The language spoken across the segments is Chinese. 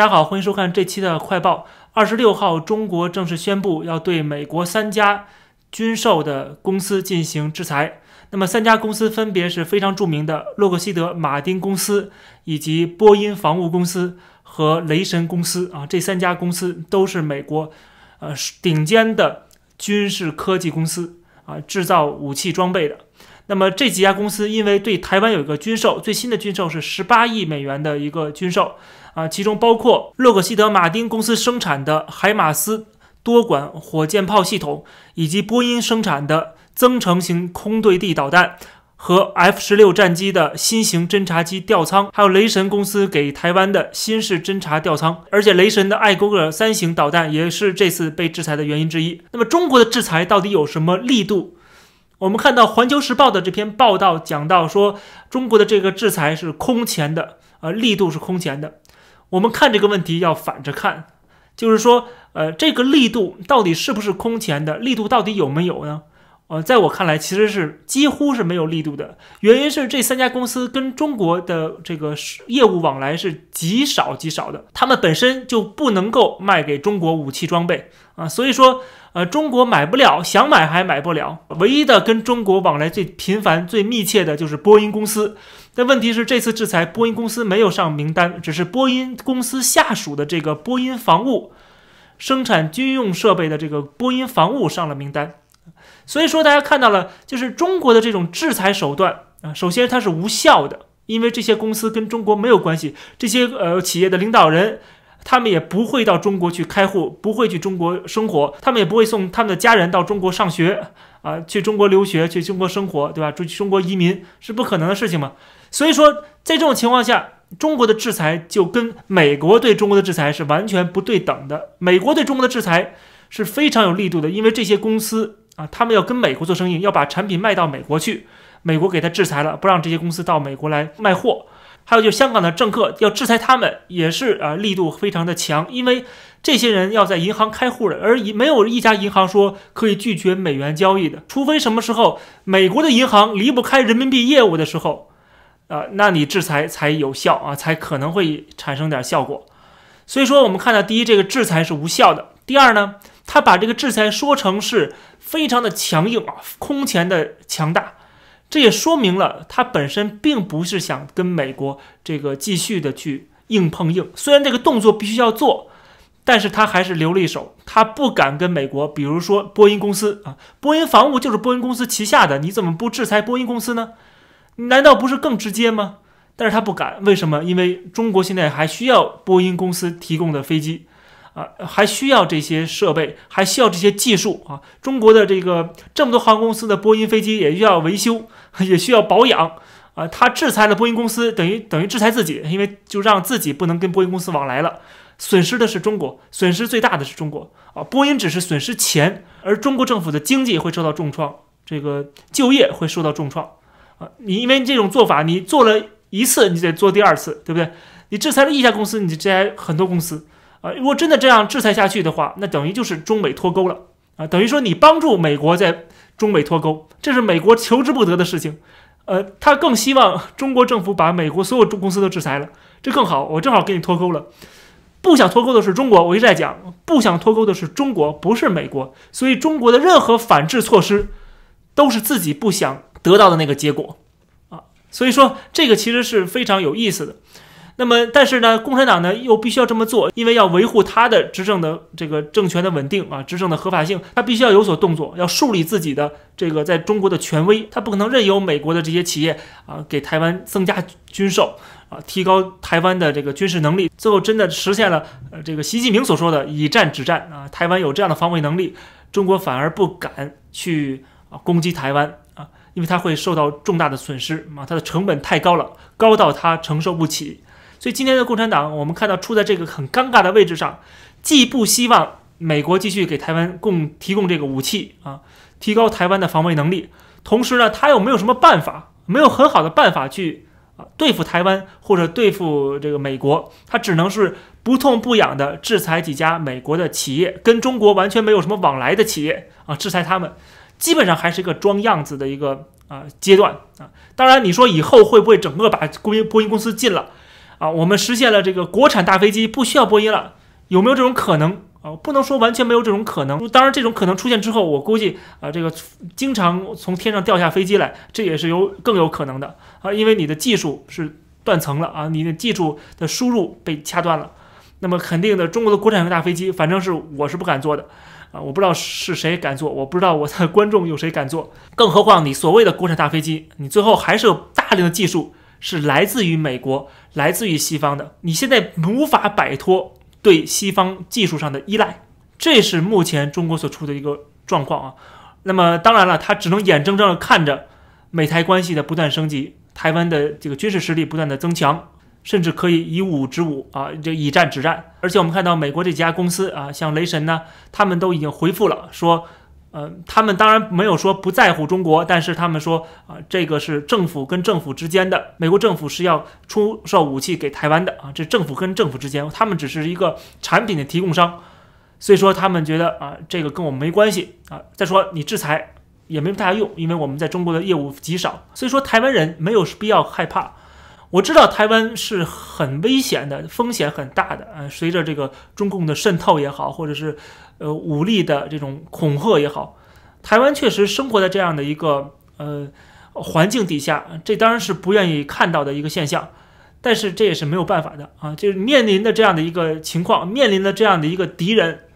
大家好，欢迎收看这期的快报。二十六号，中国正式宣布要对美国三家军售的公司进行制裁。那么，三家公司分别是非常著名的洛克希德马丁公司，以及波音防务公司和雷神公司啊。这三家公司都是美国呃顶尖的军事科技公司啊，制造武器装备的。那么这几家公司因为对台湾有一个军售，最新的军售是十八亿美元的一个军售啊，其中包括洛克希德马丁公司生产的海马斯多管火箭炮系统，以及波音生产的增程型空对地导弹和 F 十六战机的新型侦察机吊舱，还有雷神公司给台湾的新式侦察吊舱，而且雷神的爱国者三型导弹也是这次被制裁的原因之一。那么中国的制裁到底有什么力度？我们看到《环球时报》的这篇报道，讲到说中国的这个制裁是空前的，呃，力度是空前的。我们看这个问题要反着看，就是说，呃，这个力度到底是不是空前的？力度到底有没有呢？呃，在我看来，其实是几乎是没有力度的。原因是这三家公司跟中国的这个业务往来是极少极少的，他们本身就不能够卖给中国武器装备啊，所以说，呃，中国买不了，想买还买不了。唯一的跟中国往来最频繁、最密切的就是波音公司。但问题是，这次制裁波音公司没有上名单，只是波音公司下属的这个波音防务生产军用设备的这个波音防务上了名单。所以说，大家看到了，就是中国的这种制裁手段啊，首先它是无效的，因为这些公司跟中国没有关系，这些呃企业的领导人，他们也不会到中国去开户，不会去中国生活，他们也不会送他们的家人到中国上学啊，去中国留学，去中国生活，对吧？去中国移民是不可能的事情嘛。所以说，在这种情况下，中国的制裁就跟美国对中国的制裁是完全不对等的。美国对中国的制裁是非常有力度的，因为这些公司。啊，他们要跟美国做生意，要把产品卖到美国去，美国给他制裁了，不让这些公司到美国来卖货。还有就是香港的政客要制裁他们，也是啊，力度非常的强，因为这些人要在银行开户的，而没有一家银行说可以拒绝美元交易的，除非什么时候美国的银行离不开人民币业务的时候，啊，那你制裁才有效啊，才可能会产生点效果。所以说，我们看到第一，这个制裁是无效的；第二呢，他把这个制裁说成是。非常的强硬啊，空前的强大，这也说明了他本身并不是想跟美国这个继续的去硬碰硬。虽然这个动作必须要做，但是他还是留了一手，他不敢跟美国，比如说波音公司啊，波音防务就是波音公司旗下的，你怎么不制裁波音公司呢？难道不是更直接吗？但是他不敢，为什么？因为中国现在还需要波音公司提供的飞机。啊，还需要这些设备，还需要这些技术啊！中国的这个这么多航空公司的波音飞机也需要维修，也需要保养啊！他制裁了波音公司，等于等于制裁自己，因为就让自己不能跟波音公司往来了，损失的是中国，损失最大的是中国啊！波音只是损失钱，而中国政府的经济会受到重创，这个就业会受到重创啊！你因为这种做法，你做了一次，你得做第二次，对不对？你制裁了一家公司，你制裁很多公司。啊，如果真的这样制裁下去的话，那等于就是中美脱钩了啊！等于说你帮助美国在中美脱钩，这是美国求之不得的事情。呃，他更希望中国政府把美国所有中公司都制裁了，这更好。我正好跟你脱钩了。不想脱钩的是中国，我一直在讲，不想脱钩的是中国，不是美国。所以中国的任何反制措施都是自己不想得到的那个结果啊！所以说这个其实是非常有意思的。那么，但是呢，共产党呢又必须要这么做，因为要维护他的执政的这个政权的稳定啊，执政的合法性，他必须要有所动作，要树立自己的这个在中国的权威，他不可能任由美国的这些企业啊给台湾增加军售啊，提高台湾的这个军事能力，最后真的实现了呃这个习近平所说的以战止战啊，台湾有这样的防卫能力，中国反而不敢去啊攻击台湾啊，因为它会受到重大的损失啊，它的成本太高了，高到他承受不起。所以今天的共产党，我们看到处在这个很尴尬的位置上，既不希望美国继续给台湾供提供这个武器啊，提高台湾的防卫能力，同时呢，他又没有什么办法，没有很好的办法去啊对付台湾或者对付这个美国，他只能是不痛不痒的制裁几家美国的企业，跟中国完全没有什么往来的企业啊，制裁他们，基本上还是一个装样子的一个啊阶段啊。当然，你说以后会不会整个把波音波音公司禁了？啊，我们实现了这个国产大飞机不需要波音了，有没有这种可能啊？不能说完全没有这种可能。当然，这种可能出现之后，我估计啊，这个经常从天上掉下飞机来，这也是有更有可能的啊，因为你的技术是断层了啊，你的技术的输入被掐断了。那么肯定的，中国的国产大飞机，反正是我是不敢做的啊！我不知道是谁敢做，我不知道我的 观众有谁敢做。更何况你所谓的国产大飞机，你最后还是有大量的技术是来自于美国、来自于西方的。你现在无法摆脱对西方技术上的依赖，这是目前中国所处的一个状况啊。那么当然了，他只能眼睁睁地看着美台关系的不断升级，台湾的这个军事实力不断的增强。甚至可以以武止武啊，就以战止战。而且我们看到美国这几家公司啊，像雷神呢，他们都已经回复了，说，呃，他们当然没有说不在乎中国，但是他们说啊，这个是政府跟政府之间的，美国政府是要出售武器给台湾的啊，这政府跟政府之间，他们只是一个产品的提供商，所以说他们觉得啊，这个跟我们没关系啊。再说你制裁也没太大用，因为我们在中国的业务极少，所以说台湾人没有必要害怕。我知道台湾是很危险的，风险很大的。呃，随着这个中共的渗透也好，或者是呃武力的这种恐吓也好，台湾确实生活在这样的一个呃环境底下，这当然是不愿意看到的一个现象。但是这也是没有办法的啊，就是面临的这样的一个情况，面临的这样的一个敌人，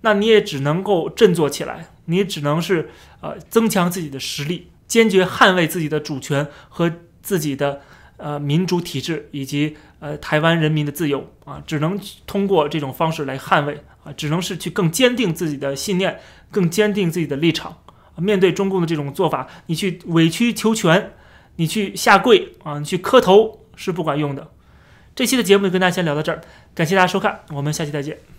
那你也只能够振作起来，你只能是呃增强自己的实力，坚决捍卫自己的主权和自己的。呃，民主体制以及呃台湾人民的自由啊，只能通过这种方式来捍卫啊，只能是去更坚定自己的信念，更坚定自己的立场。面对中共的这种做法，你去委曲求全，你去下跪啊，你去磕头是不管用的。这期的节目就跟大家先聊到这儿，感谢大家收看，我们下期再见。